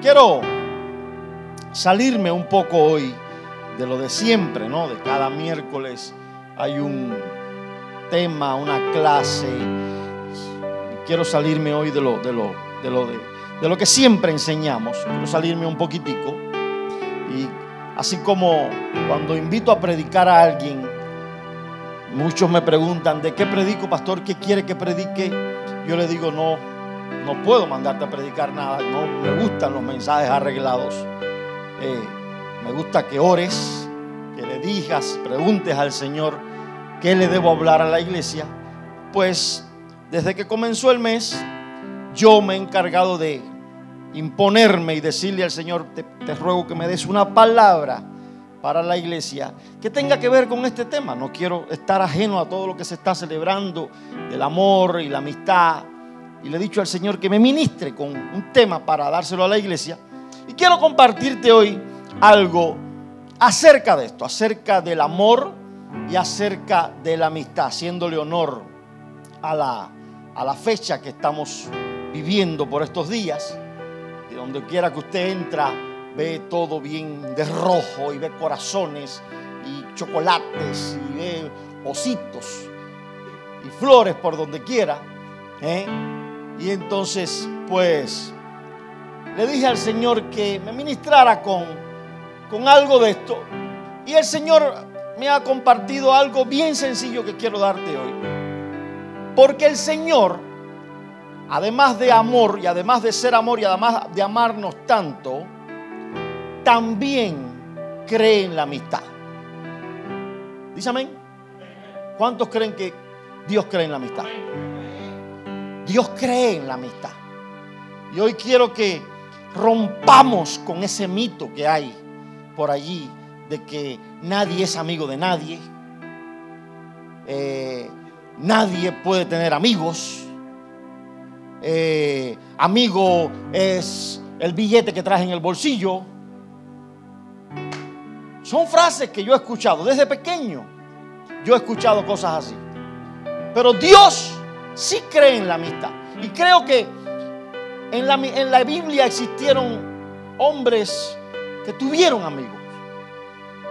Quiero salirme un poco hoy de lo de siempre, ¿no? De cada miércoles hay un tema, una clase. Quiero salirme hoy de lo, de lo, de lo, de, lo que siempre enseñamos. Quiero salirme un poquitico. Y así como cuando invito a predicar a alguien, muchos me preguntan, ¿de qué predico, pastor? ¿Qué quiere que predique? Yo le digo, no, no puedo mandarte a predicar nada, no me gustan los mensajes arreglados. Eh, me gusta que ores, que le digas, preguntes al Señor qué le debo hablar a la iglesia. Pues desde que comenzó el mes, yo me he encargado de imponerme y decirle al Señor, te, te ruego que me des una palabra para la iglesia que tenga que ver con este tema. No quiero estar ajeno a todo lo que se está celebrando del amor y la amistad y le he dicho al Señor que me ministre con un tema para dárselo a la iglesia. Y quiero compartirte hoy algo acerca de esto, acerca del amor y acerca de la amistad, haciéndole honor a la, a la fecha que estamos viviendo por estos días. Y donde quiera que usted entra, ve todo bien de rojo y ve corazones y chocolates y ve ositos y flores por donde quiera. ¿eh? Y entonces, pues, le dije al Señor que me ministrara con, con algo de esto. Y el Señor me ha compartido algo bien sencillo que quiero darte hoy. Porque el Señor, además de amor y además de ser amor y además de amarnos tanto, también cree en la amistad. Dice amén. ¿Cuántos creen que Dios cree en la amistad? Dios cree en la amistad. Y hoy quiero que rompamos con ese mito que hay por allí de que nadie es amigo de nadie. Eh, nadie puede tener amigos. Eh, amigo es el billete que traes en el bolsillo. Son frases que yo he escuchado desde pequeño. Yo he escuchado cosas así. Pero Dios sí cree en la amistad. Y creo que en la, en la Biblia existieron hombres que tuvieron amigos.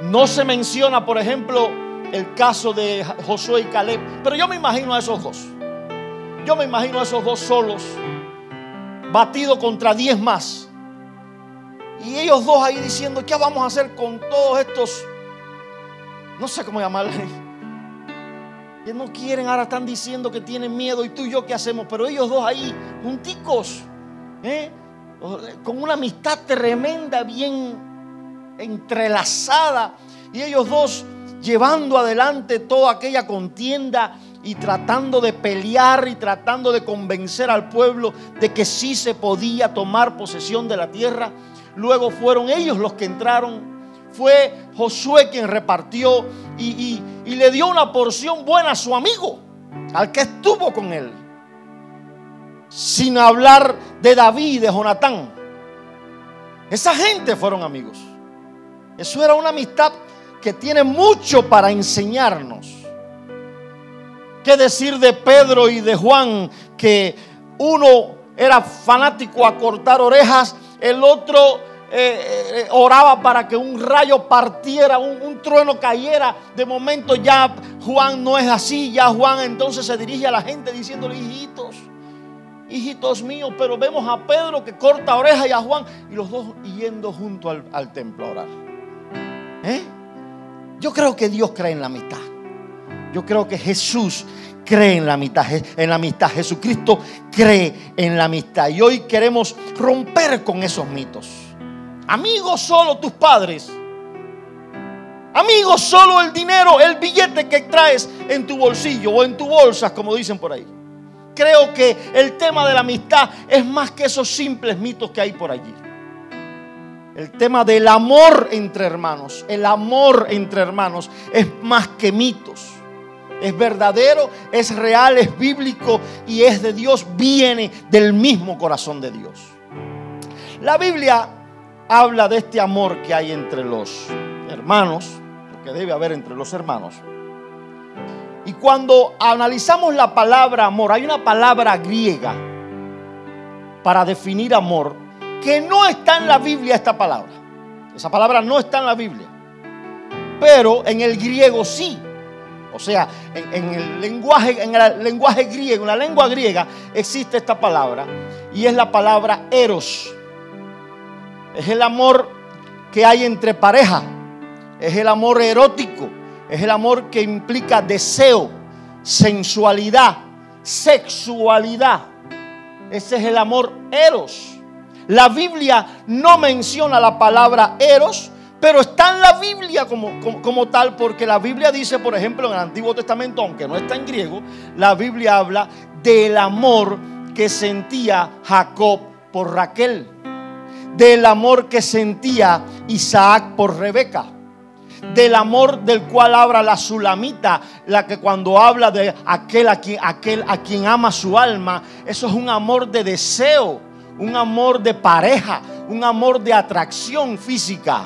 No se menciona, por ejemplo, el caso de Josué y Caleb, pero yo me imagino a esos dos. Yo me imagino a esos dos solos, batidos contra diez más. Y ellos dos ahí diciendo, ¿qué vamos a hacer con todos estos? No sé cómo llamarle que no quieren, ahora están diciendo que tienen miedo y tú y yo qué hacemos, pero ellos dos ahí, junticos, ¿eh? con una amistad tremenda, bien entrelazada, y ellos dos llevando adelante toda aquella contienda y tratando de pelear y tratando de convencer al pueblo de que sí se podía tomar posesión de la tierra. Luego fueron ellos los que entraron fue Josué quien repartió y, le dio una porción buena a su amigo, al que estuvo con él. Sin hablar de David y de Jonatán. Esa gente fueron amigos. Eso era una amistad que tiene mucho para enseñarnos. ¿Qué decir de Pedro y de Juan? Que uno era fanático a cortar orejas, el otro eh, eh, oraba para que un rayo partiera, un, trueno cayera. De momento ya Juan no es así, ya Juan entonces se dirige a la gente diciéndole, hijitos, hijitos míos, pero vemos a Pedro que corta oreja y a Juan y los dos yendo junto al, templo a orar. ¿Eh? Yo creo que Dios cree en la mitad. Yo creo que Jesús cree en la amistad, en la amistad. Jesucristo cree en la amistad. Y hoy queremos romper con esos mitos. Amigos solo tus padres. Amigos solo el dinero, el billete que traes en tu bolsillo o en tu bolsa, como dicen por ahí. Creo que el tema de la amistad es más que esos simples mitos que hay por allí. El tema del amor entre hermanos, el amor entre hermanos es más que mitos. Es verdadero, es real, es bíblico y es de Dios, viene del mismo corazón de Dios. La Biblia habla de este amor que hay entre los hermanos, lo que debe haber entre los hermanos. Y cuando analizamos la palabra amor, hay una palabra griega para definir amor que no está en la Biblia esta palabra. Esa palabra no está en la Biblia. Pero en el griego sí. O sea, en, el lenguaje, en el lenguaje griego, en la lengua griega, existe esta palabra. Y es la palabra eros. Es el amor que hay entre pareja. Es el amor erótico. Es el amor que implica deseo, sensualidad, sexualidad. Ese es el amor eros. La Biblia no menciona la palabra eros, pero está en la Biblia como, como, tal, porque la Biblia dice, por ejemplo, en el Antiguo Testamento, aunque no está en griego, la Biblia habla del amor que sentía Jacob por Raquel, del amor que sentía Isaac por Rebeca del amor del cual habla la sulamita, la que cuando habla de aquel a quien, ama su alma, eso es un amor de deseo, un amor de pareja, un amor de atracción física.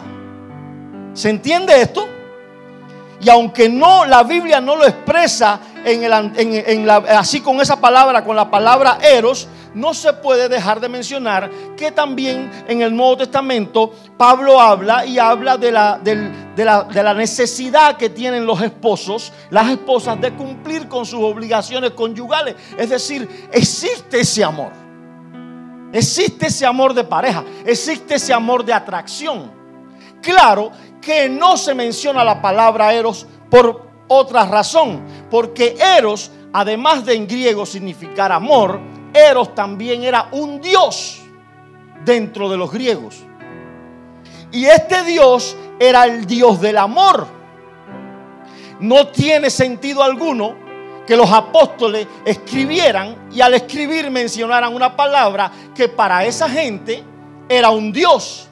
¿Se entiende esto? Y aunque no, la Biblia no lo expresa en el, así con esa palabra, con la palabra eros, no se puede dejar de mencionar que también en el Nuevo Testamento Pablo habla y habla de la, necesidad que tienen los esposos, las esposas, de cumplir con sus obligaciones conyugales. Es decir, existe ese amor. Existe ese amor de pareja, existe ese amor de atracción. Claro que no se menciona la palabra eros por otra razón, porque eros, además de en griego significar amor, eros también era un dios dentro de los griegos. Y este dios era el dios del amor. No tiene sentido alguno que los apóstoles escribieran y al escribir mencionaran una palabra que para esa gente era un Dios.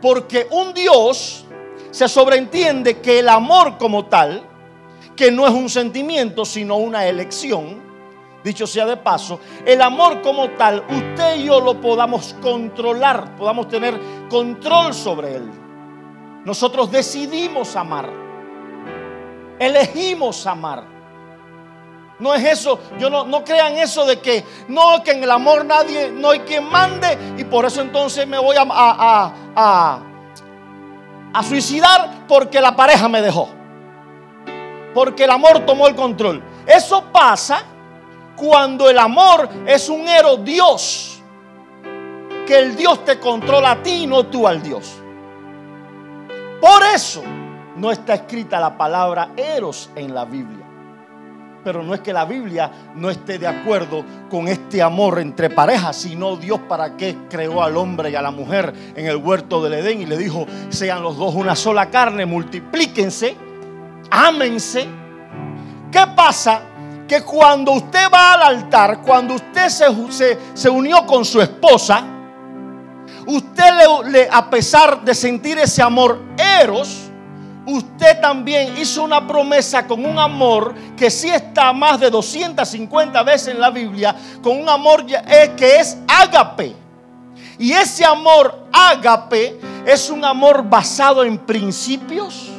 Porque un Dios se sobreentiende que el amor como tal, que no es un sentimiento, sino una elección, dicho sea de paso, el amor como tal, usted y yo lo podamos controlar, podamos tener control sobre él. Nosotros decidimos amar, elegimos amar. No es eso, yo no, no crean eso de que no, que en el amor nadie, no hay quien mande y por eso entonces me voy a, a, a, a suicidar porque la pareja me dejó. Porque el amor tomó el control. Eso pasa cuando el amor es un ero Dios. Que el Dios te controla a ti y no tú al Dios. Por eso no está escrita la palabra eros en la Biblia pero no es que la Biblia no esté de acuerdo con este amor entre parejas, sino Dios para qué creó al hombre y a la mujer en el huerto del Edén y le dijo, sean los dos una sola carne, multiplíquense, ámense. ¿Qué pasa? Que cuando usted va al altar, cuando usted se, se, unió con su esposa, usted le, a pesar de sentir ese amor eros, usted también hizo una promesa con un amor que sí está más de 250 veces en la Biblia, con un amor eh, que es ágape. Y ese amor ágape es un amor basado en principios,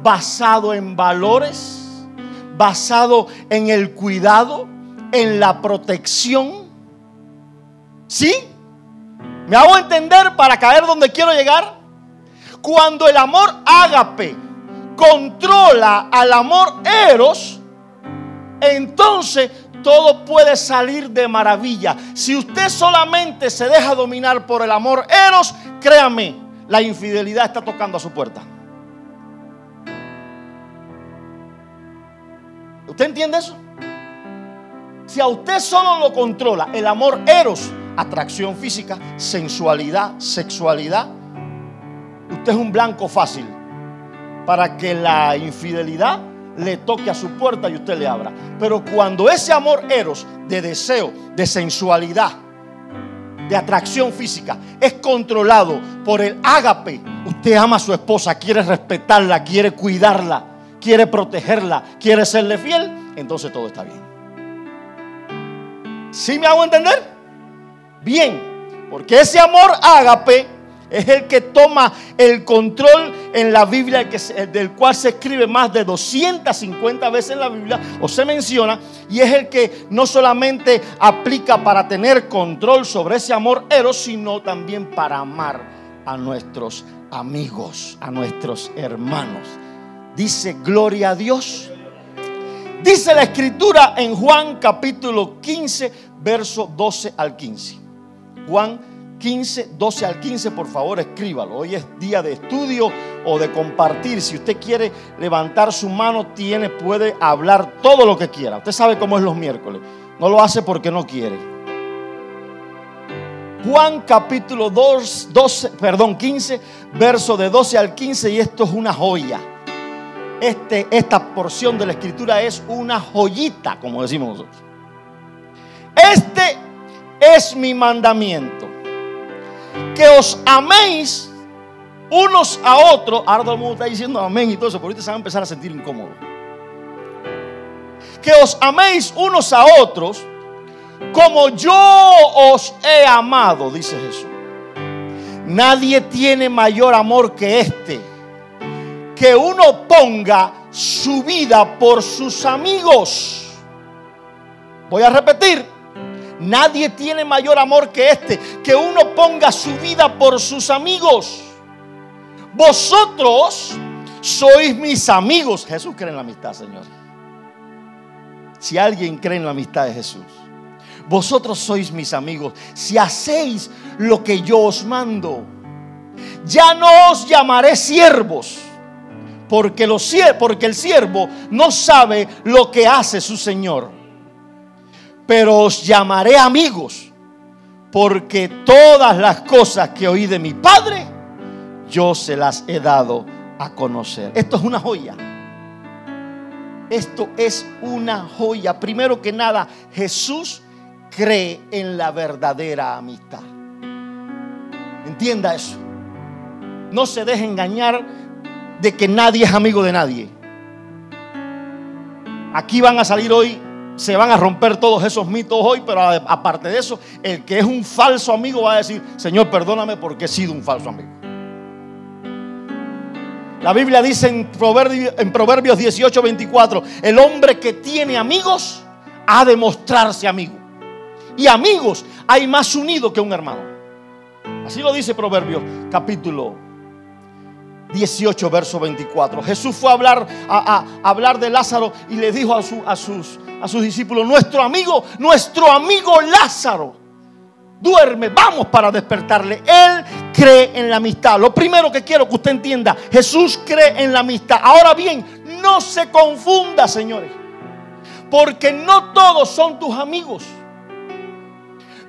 basado en valores, basado en el cuidado, en la protección. ¿Sí? ¿Me hago entender para caer donde quiero llegar? Cuando el amor ágape controla al amor eros, entonces todo puede salir de maravilla. Si usted solamente se deja dominar por el amor eros, créame, la infidelidad está tocando a su puerta. ¿Usted entiende eso? Si a usted solo lo controla el amor eros, atracción física, sensualidad, sexualidad, Usted es un blanco fácil para que la infidelidad le toque a su puerta y usted le abra. Pero cuando ese amor eros de deseo, de sensualidad, de atracción física es controlado por el ágape, usted ama a su esposa, quiere respetarla, quiere cuidarla, quiere protegerla, quiere serle fiel, entonces todo está bien. ¿Sí me hago entender? Bien, porque ese amor ágape Es el que toma el control en la Biblia, del cual se escribe más de 250 veces en la Biblia o se menciona. Y es el que no solamente aplica para tener control sobre ese amor eros, sino también para amar a nuestros amigos, a nuestros hermanos. Dice, gloria a Dios. Dice la escritura en Juan capítulo 15, verso 12 al 15. Juan 15, 12 al 15, por favor escríbalo. Hoy es día de estudio o de compartir. Si usted quiere levantar su mano, tiene, puede hablar todo lo que quiera. Usted sabe cómo es los miércoles. No lo hace porque no quiere. Juan capítulo 2, 12, perdón, 15, verso de 12 al 15, y esto es una joya. Este, esta porción de la escritura es una joyita, como decimos nosotros. Este es mi mandamiento que os améis unos a otros. Ahora todo el mundo está diciendo amén y todo eso, pero ahorita se van a empezar a sentir incómodos. Que os améis unos a otros como yo os he amado, dice Jesús. Nadie tiene mayor amor que este, que uno ponga su vida por sus amigos. Voy a repetir, Nadie tiene mayor amor que este, que uno ponga su vida por sus amigos. Vosotros sois mis amigos. Jesús cree en la amistad, Señor. Si alguien cree en la amistad de Jesús. Vosotros sois mis amigos si hacéis lo que yo os mando. Ya no os llamaré siervos, porque, el siervo no sabe lo que hace su Señor pero os llamaré amigos, porque todas las cosas que oí de mi Padre, yo se las he dado a conocer. Esto es una joya. Esto es una joya. Primero que nada, Jesús cree en la verdadera amistad. Entienda eso. No se deje engañar de que nadie es amigo de nadie. Aquí van a salir hoy se van a romper todos esos mitos hoy, pero aparte de eso, el que es un falso amigo va a decir, Señor, perdóname porque he sido un falso amigo. La Biblia dice en Proverbios, en Proverbios 18, 24, el hombre que tiene amigos ha de mostrarse amigo. Y amigos hay más unidos que un hermano. Así lo dice Proverbios capítulo 18, verso 24. Jesús fue a hablar, a, hablar de Lázaro y le dijo a, a, sus, a sus discípulos, nuestro amigo, nuestro amigo Lázaro duerme, vamos para despertarle. Él cree en la amistad. Lo primero que quiero que usted entienda, Jesús cree en la amistad. Ahora bien, no se confunda, señores, porque no todos son tus amigos.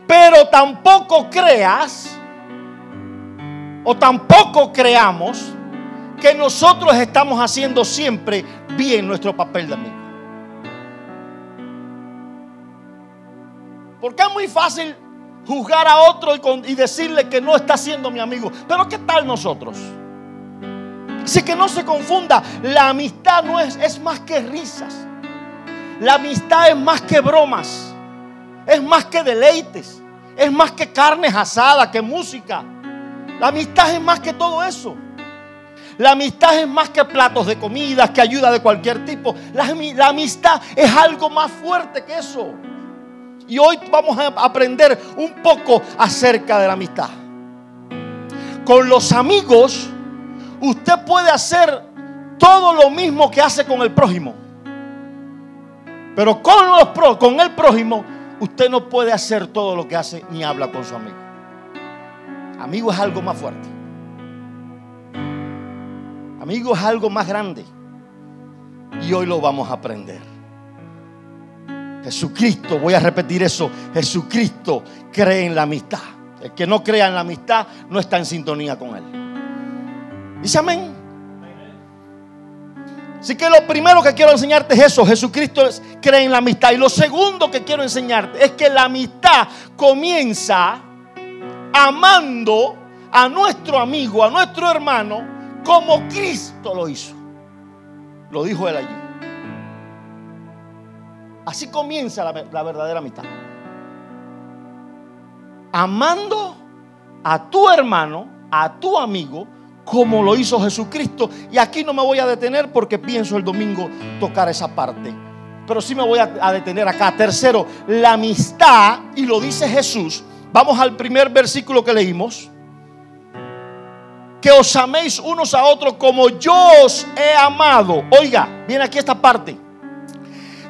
Pero tampoco creas o tampoco creamos que nosotros estamos haciendo siempre bien nuestro papel de amigo. Porque es muy fácil juzgar a otro y, decirle que no está siendo mi amigo. Pero ¿qué tal nosotros? Así que no se confunda, la amistad no es, es más que risas. La amistad es más que bromas. Es más que deleites. Es más que carnes asadas, que música. La amistad es más que todo eso. La amistad es más que platos de comida, que ayuda de cualquier tipo. La, amistad es algo más fuerte que eso. Y hoy vamos a aprender un poco acerca de la amistad. Con los amigos, usted puede hacer todo lo mismo que hace con el prójimo. Pero con, el prójimo, usted no puede hacer todo lo que hace ni habla con su amigo. Amigo es algo más fuerte. Amigo, es algo más grande. Y hoy lo vamos a aprender. Jesucristo, voy a repetir eso, Jesucristo cree en la amistad. El que no crea en la amistad no está en sintonía con Él. Dice amén. Así que lo primero que quiero enseñarte es eso, Jesucristo cree en la amistad. Y lo segundo que quiero enseñarte es que la amistad comienza amando a nuestro amigo, a nuestro hermano, como Cristo lo hizo. Lo dijo él allí. Así comienza la, verdadera amistad. Amando a tu hermano a tu amigo como lo hizo Jesucristo. Y aquí no me voy a detener porque pienso el domingo tocar esa parte. Pero sí me voy a, detener acá. Tercero, la amistad, y lo dice Jesús. Vamos al primer versículo que leímos. Que os améis unos a otros como yo os he amado. Oiga, viene aquí esta parte.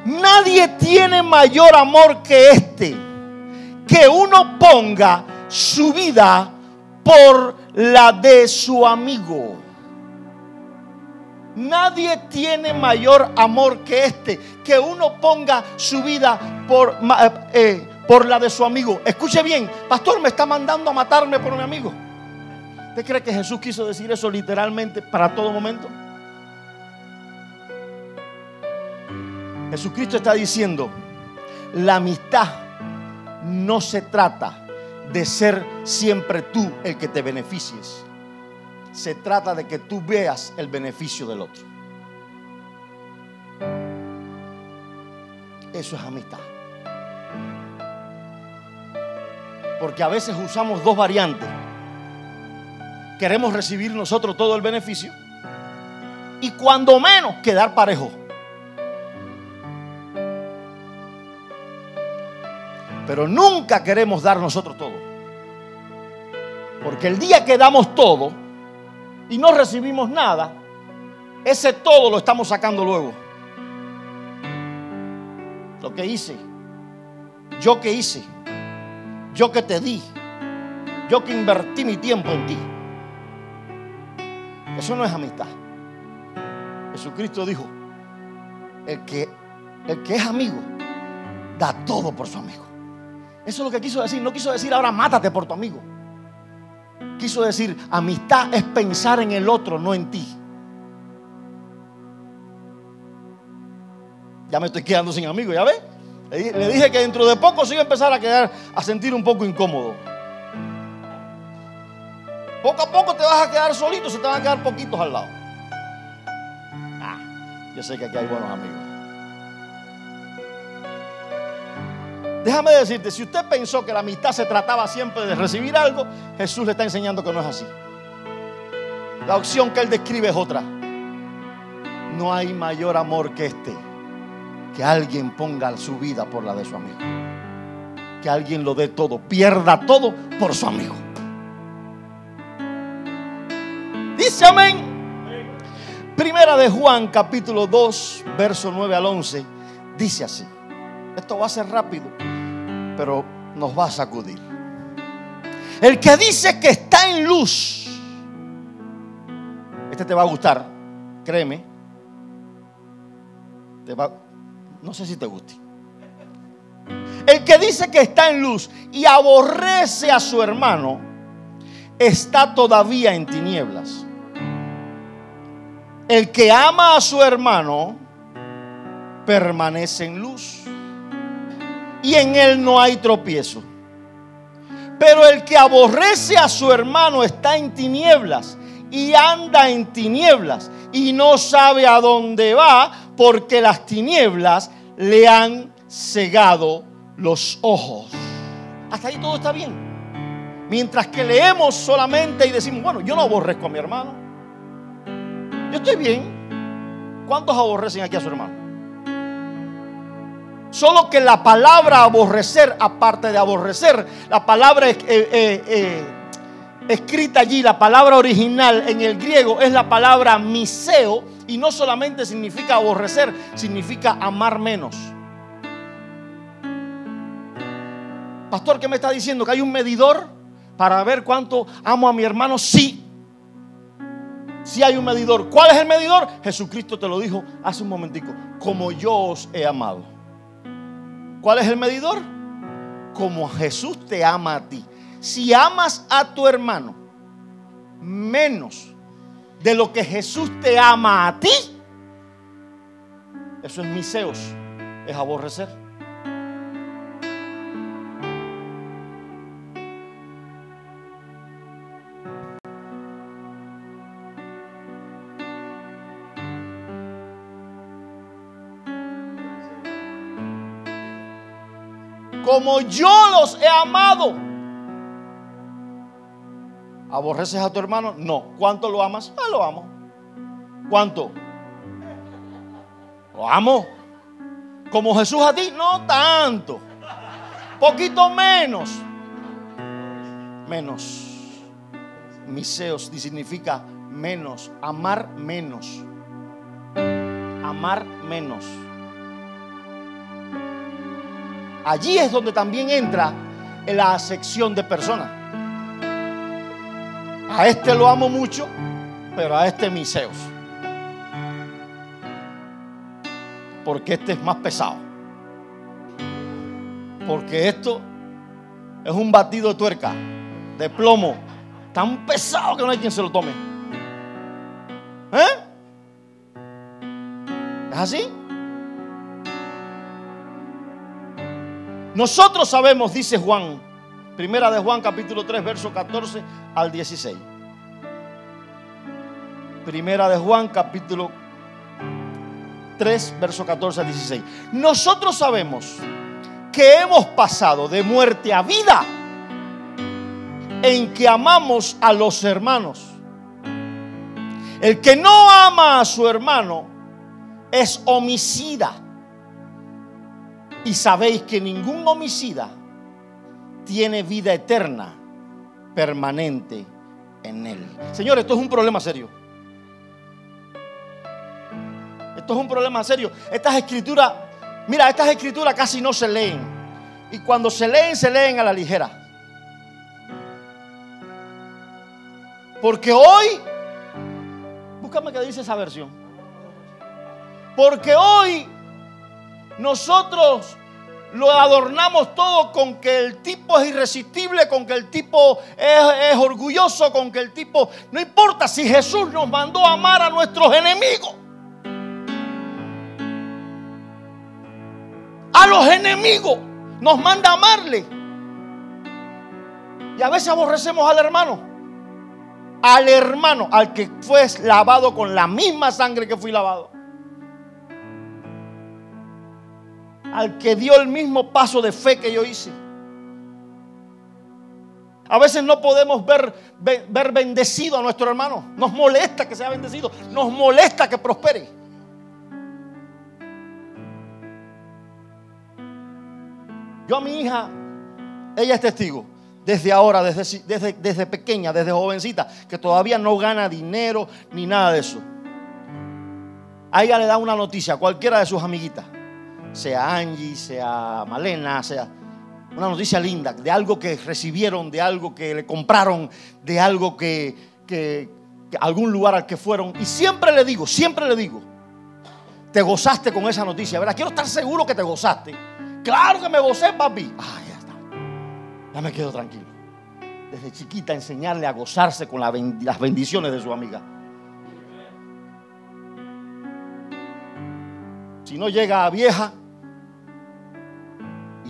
Nadie tiene mayor amor que este. Que uno ponga su vida por la de su amigo. Nadie tiene mayor amor que este, que uno ponga su vida por, eh, eh, la de su amigo. Escuche bien, pastor, me está mandando a matarme por mi amigo. ¿Usted cree que Jesús quiso decir eso literalmente para todo momento? Jesucristo está diciendo, la amistad no se trata de ser siempre tú el que te beneficies. Se trata de que tú veas el beneficio del otro. Eso es amistad. Porque a veces usamos dos variantes. Queremos recibir nosotros todo el beneficio y cuando menos quedar parejo. Pero nunca queremos dar nosotros todo. Porque el día que damos todo y no recibimos nada, ese todo lo estamos sacando luego. Lo que hice, yo que hice, yo que te di, yo que invertí mi tiempo en ti. Eso no es amistad. Jesucristo dijo, el que, el que es amigo, da todo por su amigo. Eso es lo que quiso decir. No quiso decir ahora mátate por tu amigo. Quiso decir amistad es pensar en el otro, no en ti. Ya me estoy quedando sin amigos, ¿ya ves? Le dije que dentro de poco se iba a empezar a quedar, a sentir un poco incómodo. Poco a poco te vas a quedar solito, se te van a quedar poquitos al lado. Ah, yo sé que aquí hay buenos amigos. Déjame decirte, si usted pensó que la amistad se trataba siempre de recibir algo, Jesús le está enseñando que no es así. La opción que él describe es otra. No hay mayor amor que este, que alguien ponga su vida por la de su amigo. Que alguien lo dé todo, pierda todo por su amigo. Dice amén. Primera de Juan capítulo 2, verso 9 al 11, dice así. Esto va a ser rápido pero nos va a sacudir. El que dice que está en luz, este te va a gustar, créeme. Te va, no sé si te guste. El que dice que está en luz y aborrece a su hermano, está todavía en tinieblas. El que ama a su hermano, permanece en luz y en él no hay tropiezo. Pero el que aborrece a su hermano está en tinieblas y anda en tinieblas y no sabe a dónde va porque las tinieblas le han cegado los ojos. Hasta ahí todo está bien. Mientras que leemos solamente y decimos, bueno, yo no aborrezco a mi hermano. Yo estoy bien. ¿Cuántos aborrecen aquí a su hermano? Solo que la palabra aborrecer, aparte de aborrecer, la palabra eh, eh, eh, escrita allí, la palabra original en el griego es la palabra miseo y no solamente significa aborrecer, significa amar menos. Pastor, ¿qué me está diciendo? ¿Que hay un medidor para ver cuánto amo a mi hermano? Sí. Sí hay un medidor. ¿Cuál es el medidor? Jesucristo te lo dijo hace un momentico. Como yo os he amado. ¿Cuál es el medidor? Como Jesús te ama a ti. Si amas a tu hermano menos de lo que Jesús te ama a ti, eso es miseos, es aborrecer. Como yo los he amado. ¿Aborreces a tu hermano? No. ¿Cuánto lo amas? Ah, lo amo. ¿Cuánto? Lo amo. ¿Como Jesús a ti? No tanto. Poquito menos. Menos. Miseos significa menos. Amar menos. Amar menos. Allí es donde también entra en la sección de personas. A este lo amo mucho, pero a este miseos. Porque este es más pesado. Porque esto es un batido de tuerca, de plomo, tan pesado que no hay quien se lo tome. ¿Eh? ¿Es así? Nosotros sabemos, dice Juan, primera de Juan capítulo 3, verso 14 al 16. Primera de Juan capítulo 3, verso 14 al 16. Nosotros sabemos que hemos pasado de muerte a vida en que amamos a los hermanos. El que no ama a su hermano es homicida. Y sabéis que ningún homicida tiene vida eterna permanente en él. Señores, esto es un problema serio. Esto es un problema serio. Estas escrituras, mira, estas escrituras casi no se leen. Y cuando se leen, se leen a la ligera. Porque hoy, búscame que dice esa versión. Porque hoy nosotros lo adornamos todo con que el tipo es irresistible, con que el tipo es, orgulloso, con que el tipo... No importa si Jesús nos mandó a amar a nuestros enemigos. A los enemigos nos manda a amarle. Y a veces aborrecemos al hermano. Al hermano, al que fue lavado con la misma sangre que fui lavado. Al que dio el mismo paso de fe que yo hice. A veces no podemos ver, ver, bendecido a nuestro hermano. Nos molesta que sea bendecido. Nos molesta que prospere. Yo a mi hija, ella es testigo. Desde ahora, desde, desde, desde pequeña, desde jovencita, que todavía no gana dinero ni nada de eso. A ella le da una noticia a cualquiera de sus amiguitas sea Angie, sea Malena, sea una noticia linda, de algo que recibieron, de algo que le compraron, de algo que, que, algún lugar al que fueron. Y siempre le digo, siempre le digo, te gozaste con esa noticia, ¿verdad? Quiero estar seguro que te gozaste. Claro que me gocé, papi. Ah, ya está. Ya me quedo tranquilo. Desde chiquita enseñarle a gozarse con las bendiciones de su amiga. Si no llega a vieja,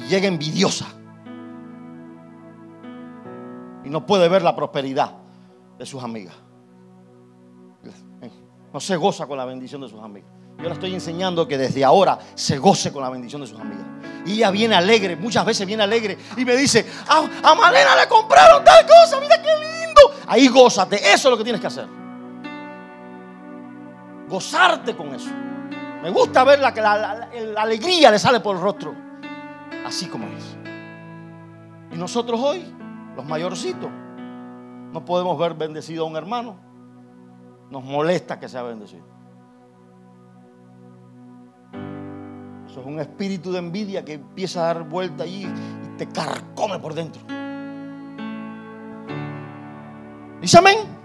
llega envidiosa. Y no puede ver la prosperidad de sus amigas. No se goza con la bendición de sus amigas. Yo le estoy enseñando que desde ahora se goce con la bendición de sus amigas. Y ella viene alegre, muchas veces viene alegre y me dice, a, a Malena le compraron tal cosa, mira qué lindo. Ahí gózate, eso es lo que tienes que hacer. Gozarte con eso. Me gusta ver la, la, la alegría le sale por el rostro así como es. Y nosotros hoy, los mayorcitos, no podemos ver bendecido a un hermano. Nos molesta que sea bendecido. Eso es un espíritu de envidia que empieza a dar vuelta allí y te carcome por dentro. Dice amén.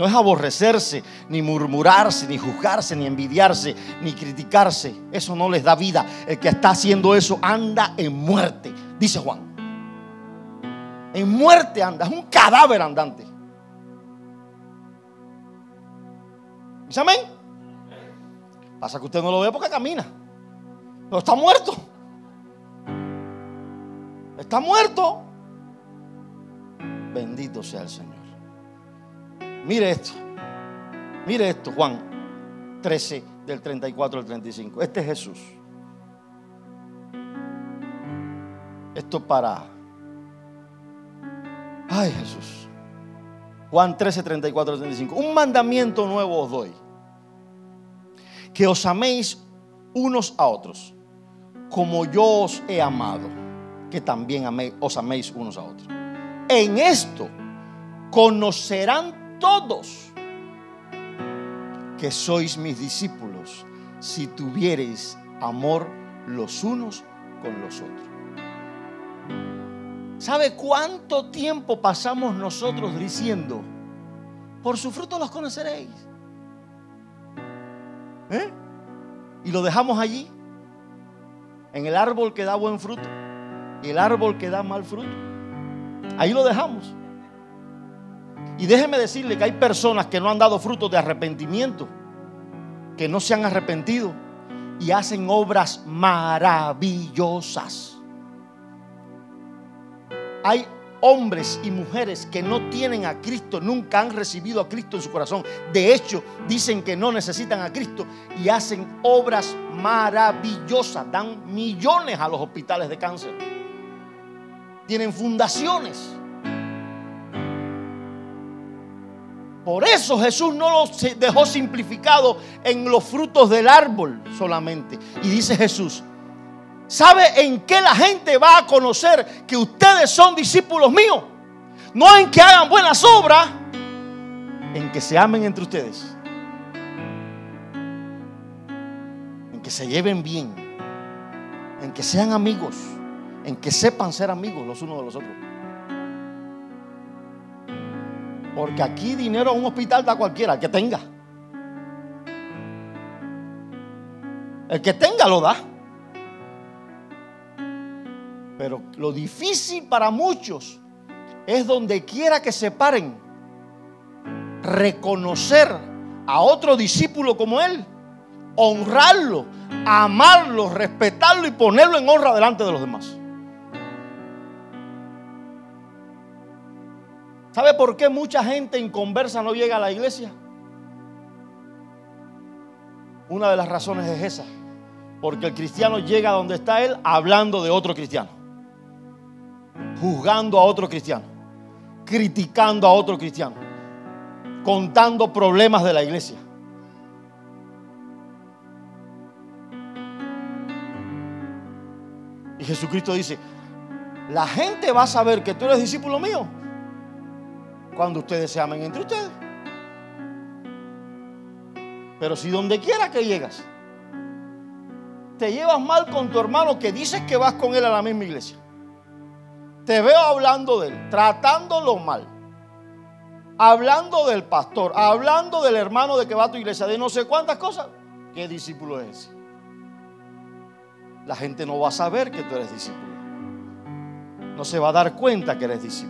No es aborrecerse, ni murmurarse, ni juzgarse, ni envidiarse, ni criticarse. Eso no les da vida. El que está haciendo eso anda en muerte, dice Juan. En muerte anda, es un cadáver andante. ¿Dice amén? Pasa que usted no lo ve porque camina. Pero está muerto. Está muerto. Bendito sea el Señor. Mire esto. Mire esto, Juan 13, del 34 al 35. Este es Jesús. Esto para Ay, Jesús. Juan 13, 34, 35. Un mandamiento nuevo os doy. Que os améis unos a otros, como yo os he amado, que también os améis unos a otros. En esto conocerán todos que sois mis discípulos si tuviereis amor los unos con los otros. ¿Sabe cuánto tiempo pasamos nosotros diciendo, por su fruto los conoceréis? ¿Eh? Y lo dejamos allí, en el árbol que da buen fruto y el árbol que da mal fruto. Ahí lo dejamos. Y déjeme decirle que hay personas que no han dado frutos de arrepentimiento, que no se han arrepentido y hacen obras maravillosas. Hay hombres y mujeres que no tienen a Cristo, nunca han recibido a Cristo en su corazón. De hecho, dicen que no necesitan a Cristo y hacen obras maravillosas, dan millones a los hospitales de cáncer. Tienen fundaciones. Por eso Jesús no lo dejó simplificado en los frutos del árbol solamente. Y dice Jesús, ¿sabe en qué la gente va a conocer que ustedes son discípulos míos? No en que hagan buenas obras, en que se amen entre ustedes. En que se lleven bien. En que sean amigos. En que sepan ser amigos los unos de los otros. Porque aquí dinero a un hospital da cualquiera, el que tenga. El que tenga lo da. Pero lo difícil para muchos es donde quiera que se paren, reconocer a otro discípulo como él, honrarlo, amarlo, respetarlo y ponerlo en honra delante de los demás. ¿Sabe por qué mucha gente en conversa no llega a la iglesia? Una de las razones es esa. Porque el cristiano llega donde está él hablando de otro cristiano. Juzgando a otro cristiano. Criticando a otro cristiano. Contando problemas de la iglesia. Y Jesucristo dice, la gente va a saber que tú eres discípulo mío cuando ustedes se amen entre ustedes. Pero si donde quiera que llegas, te llevas mal con tu hermano que dices que vas con él a la misma iglesia. Te veo hablando de él, tratándolo mal. Hablando del pastor, hablando del hermano de que va a tu iglesia, de no sé cuántas cosas. ¿Qué discípulo es ese? La gente no va a saber que tú eres discípulo. No se va a dar cuenta que eres discípulo.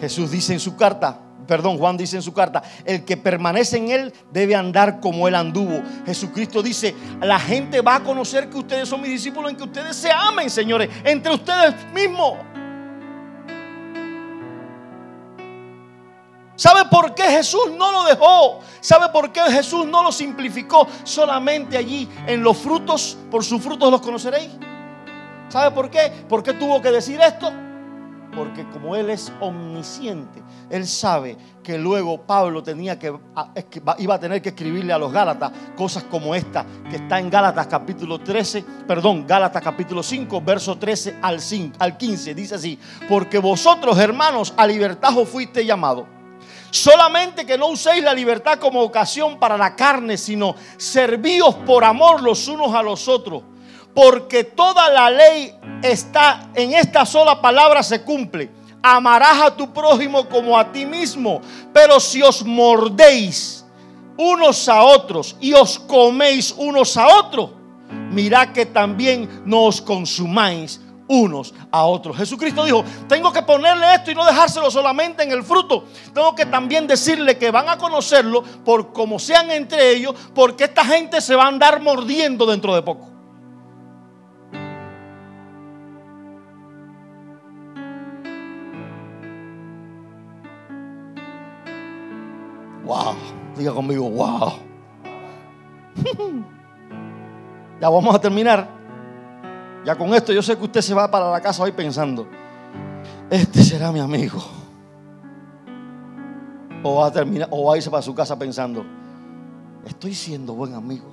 Jesús dice en su carta, perdón, Juan dice en su carta, el que permanece en él debe andar como él anduvo. Jesucristo dice, la gente va a conocer que ustedes son mis discípulos en que ustedes se amen, señores, entre ustedes mismos. ¿Sabe por qué Jesús no lo dejó? ¿Sabe por qué Jesús no lo simplificó solamente allí en los frutos? Por sus frutos los conoceréis. ¿Sabe por qué? ¿Por qué tuvo que decir esto? Porque como Él es omnisciente, Él sabe que luego Pablo tenía que, iba a tener que escribirle a los Gálatas cosas como esta, que está en Gálatas capítulo 13, perdón, Gálatas capítulo 5, verso 13 al, 5, al 15, dice así, porque vosotros hermanos a libertad os fuiste llamado. Solamente que no uséis la libertad como ocasión para la carne, sino servíos por amor los unos a los otros porque toda la ley está en esta sola palabra se cumple. Amarás a tu prójimo como a ti mismo. Pero si os mordéis unos a otros y os coméis unos a otros, mirad que también no os consumáis unos a otros. Jesucristo dijo, tengo que ponerle esto y no dejárselo solamente en el fruto. Tengo que también decirle que van a conocerlo por como sean entre ellos, porque esta gente se va a andar mordiendo dentro de poco. Diga conmigo, wow. ya vamos a terminar. Ya con esto yo sé que usted se va para la casa hoy pensando, este será mi amigo. O va a terminar, o va a irse para su casa pensando, estoy siendo buen amigo.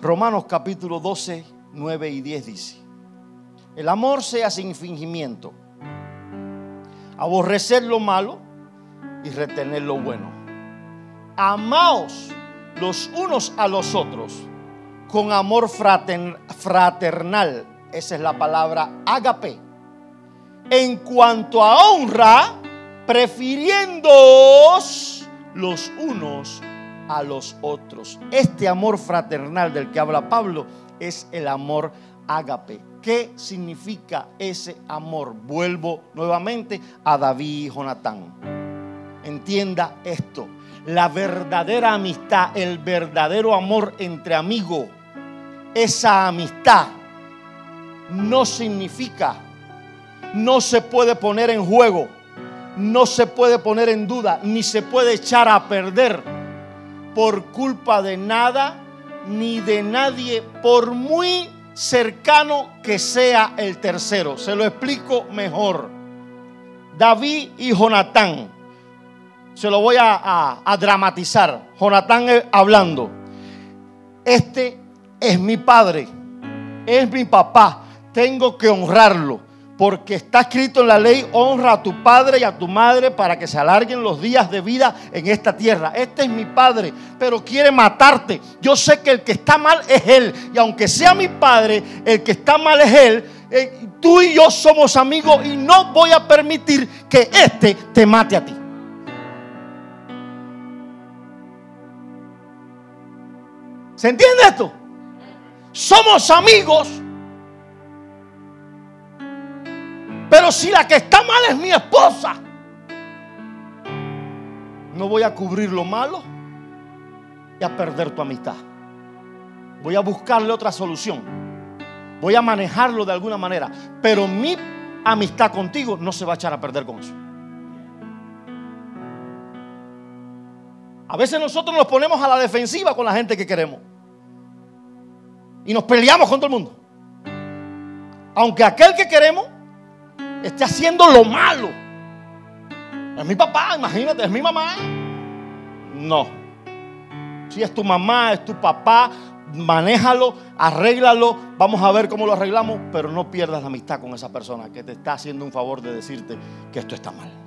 Romanos capítulo 12, 9 y 10 dice, el amor sea sin fingimiento, aborrecer lo malo y retener lo bueno. Amaos los unos a los otros con amor fraternal. Esa es la palabra agape. En cuanto a honra, prefiriéndoos los unos a los otros. Este amor fraternal del que habla Pablo es el amor agape. ¿Qué significa ese amor? Vuelvo nuevamente a David y Jonatán. Entienda esto. La verdadera amistad, el verdadero amor entre amigos, esa amistad no significa, no se puede poner en juego, no se puede poner en duda, ni se puede echar a perder por culpa de nada ni de nadie, por muy cercano que sea el tercero. Se lo explico mejor. David y Jonatán. Se lo voy a, dramatizar. Jonatán hablando. Este es mi padre. Es mi papá. Tengo que honrarlo. Porque está escrito en la ley, honra a tu padre y a tu madre para que se alarguen los días de vida en esta tierra. Este es mi padre, pero quiere matarte. Yo sé que el que está mal es él. Y aunque sea mi padre, el que está mal es él. Eh, tú y yo somos amigos y no voy a permitir que este te mate a ti. ¿Se entiende esto? Somos amigos Pero si la que está mal es mi esposa, no voy a cubrir lo malo y a perder tu amistad. Voy a buscarle otra solución. Voy a manejarlo de alguna manera. Pero mi amistad contigo no se va a echar a perder con eso. A veces nosotros nos ponemos a la defensiva con la gente que queremos. Y nos peleamos con todo el mundo. Aunque aquel que queremos esté haciendo lo malo. Es mi papá, imagínate, es mi mamá. No. Si es tu mamá, es tu papá, manéjalo, arréglalo, vamos a ver cómo lo arreglamos, pero no pierdas la amistad con esa persona que te está haciendo un favor de decirte que esto está mal.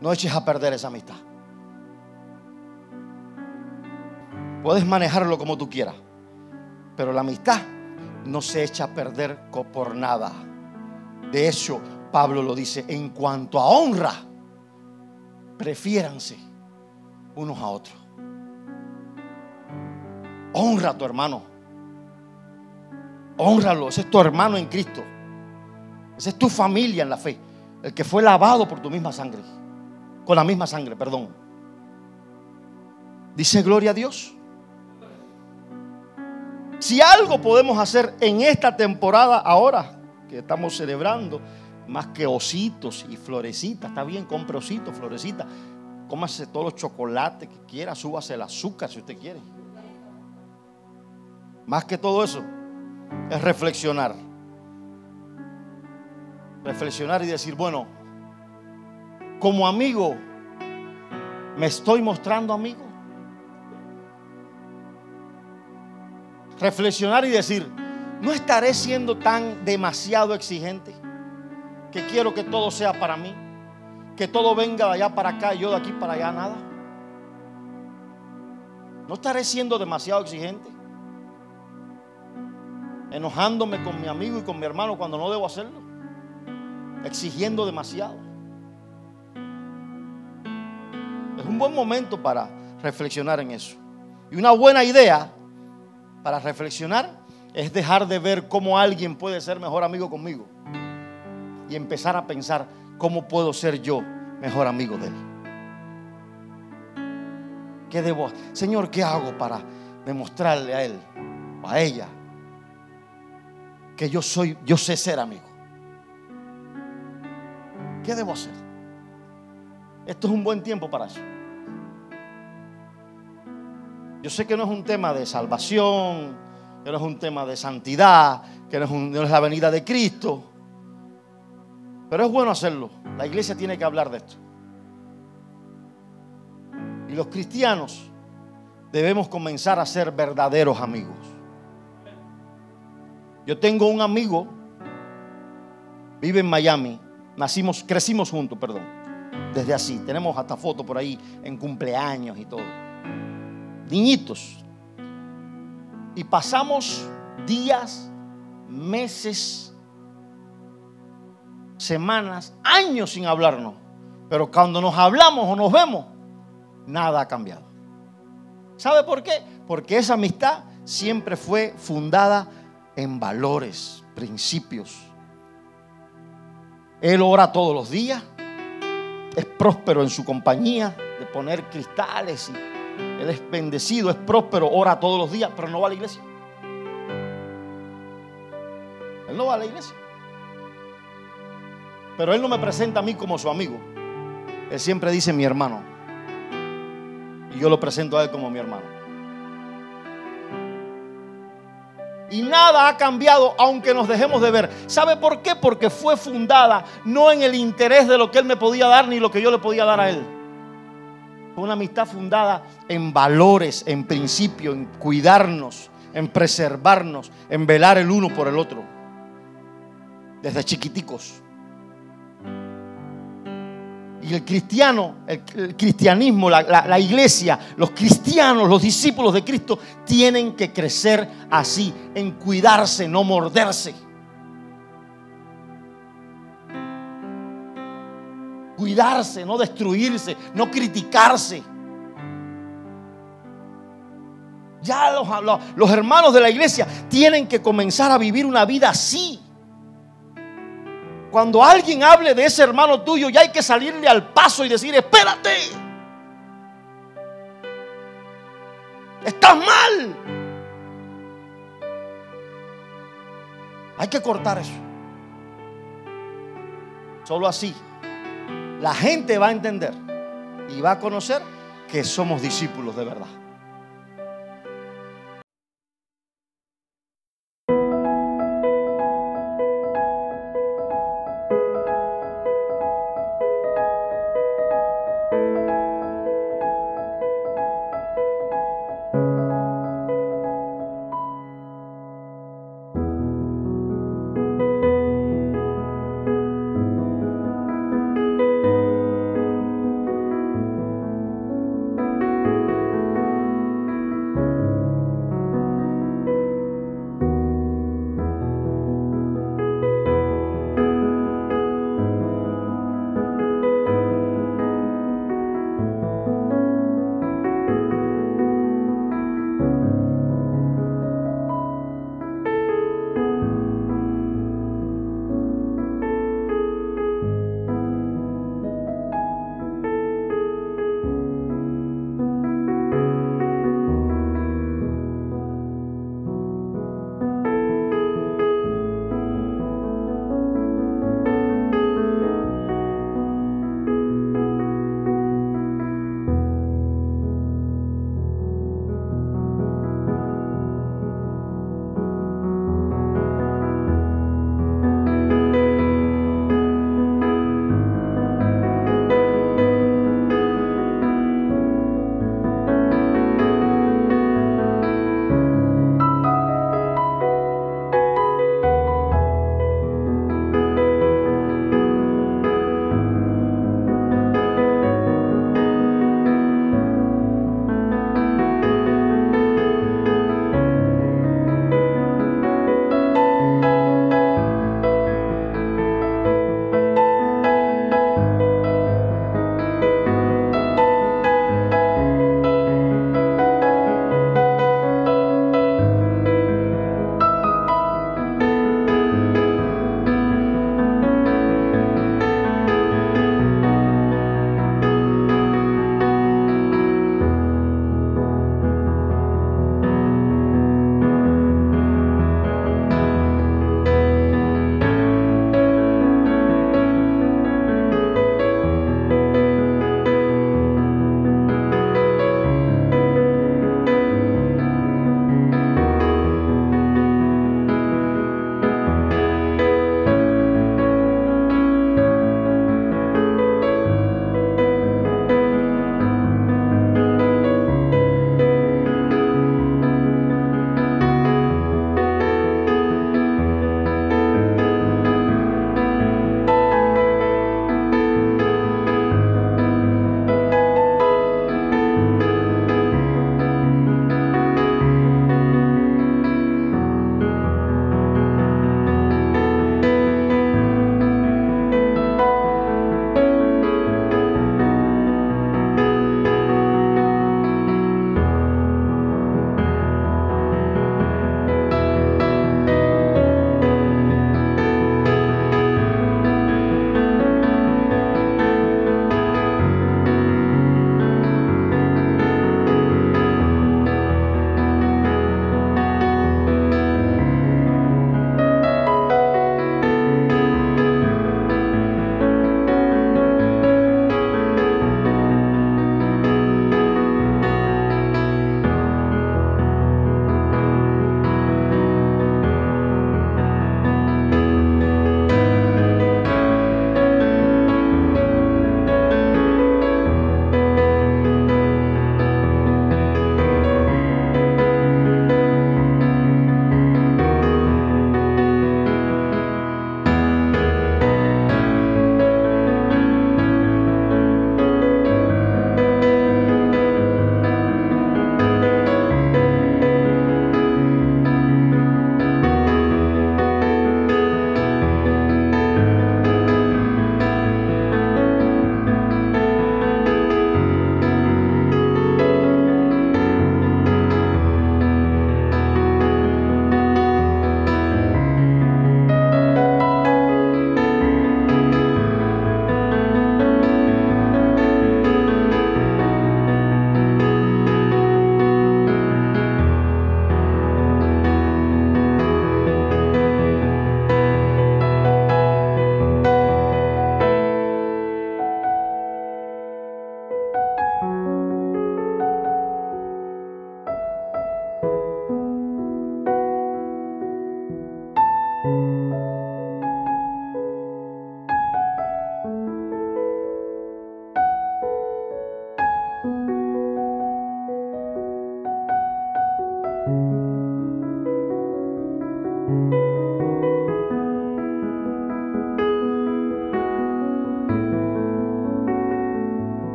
No eches a perder esa amistad. Puedes manejarlo como tú quieras. Pero la amistad no se echa a perder por nada. De hecho, Pablo lo dice, en cuanto a honra, prefiéranse unos a otros. Honra a tu hermano. Honralo, ese es tu hermano en Cristo. Esa es tu familia en la fe. El que fue lavado por tu misma sangre. Con la misma sangre, perdón. Dice gloria a Dios. Si algo podemos hacer en esta temporada ahora que estamos celebrando, más que ositos y florecitas, está bien, compre ositos, florecitas, cómase todos los chocolates que quiera, súbase el azúcar si usted quiere. Más que todo eso, es reflexionar. Reflexionar y decir, bueno, como amigo, ¿me estoy mostrando amigo? reflexionar y decir, no estaré siendo tan demasiado exigente, que quiero que todo sea para mí, que todo venga de allá para acá y yo de aquí para allá nada. No estaré siendo demasiado exigente, enojándome con mi amigo y con mi hermano cuando no debo hacerlo, exigiendo demasiado. Un buen momento para reflexionar en eso. Y una buena idea para reflexionar es dejar de ver cómo alguien puede ser mejor amigo conmigo y empezar a pensar cómo puedo ser yo mejor amigo de él. ¿Qué debo? Señor, ¿qué hago para demostrarle a él o a ella que yo soy, yo sé ser amigo? ¿Qué debo hacer? Esto es un buen tiempo para eso. Yo sé que no es un tema de salvación, que no es un tema de santidad, que no es, la venida de Cristo. Pero es bueno hacerlo. La iglesia tiene que hablar de esto. Y los cristianos debemos comenzar a ser verdaderos amigos. Yo tengo un amigo, vive en Miami, nacimos, crecimos juntos, perdón, desde así. Tenemos hasta fotos por ahí en cumpleaños y todo. Niñitos. Y pasamos días, meses, semanas, años sin hablarnos. Pero cuando nos hablamos o nos vemos, nada ha cambiado. ¿Sabe por qué? Porque esa amistad siempre fue fundada en valores, principios. Él ora todos los días, es próspero en su compañía de poner cristales y él es bendecido, es próspero, ora todos los días, pero no va a la iglesia. Él no va a la iglesia. Pero él no me presenta a mí como su amigo. Él siempre dice mi hermano. Y yo lo presento a él como mi hermano. Y nada ha cambiado aunque nos dejemos de ver. ¿Sabe por qué? Porque fue fundada no en el interés de lo que él me podía dar ni lo que yo le podía dar a él. Una amistad fundada en valores, en principio, en cuidarnos, en preservarnos, en velar el uno por el otro. Desde chiquiticos. Y el cristiano, el, cristianismo, la, iglesia, los cristianos, los discípulos de Cristo tienen que crecer así, en cuidarse, no morderse. Cuidarse, no destruirse, no criticarse. Ya los, los hermanos de la iglesia tienen que comenzar a vivir una vida así. Cuando alguien hable de ese hermano tuyo, ya hay que salirle al paso y decir, espérate. Estás mal. Hay que cortar eso. Solo así la gente va a entender y va a conocer que somos discípulos de verdad.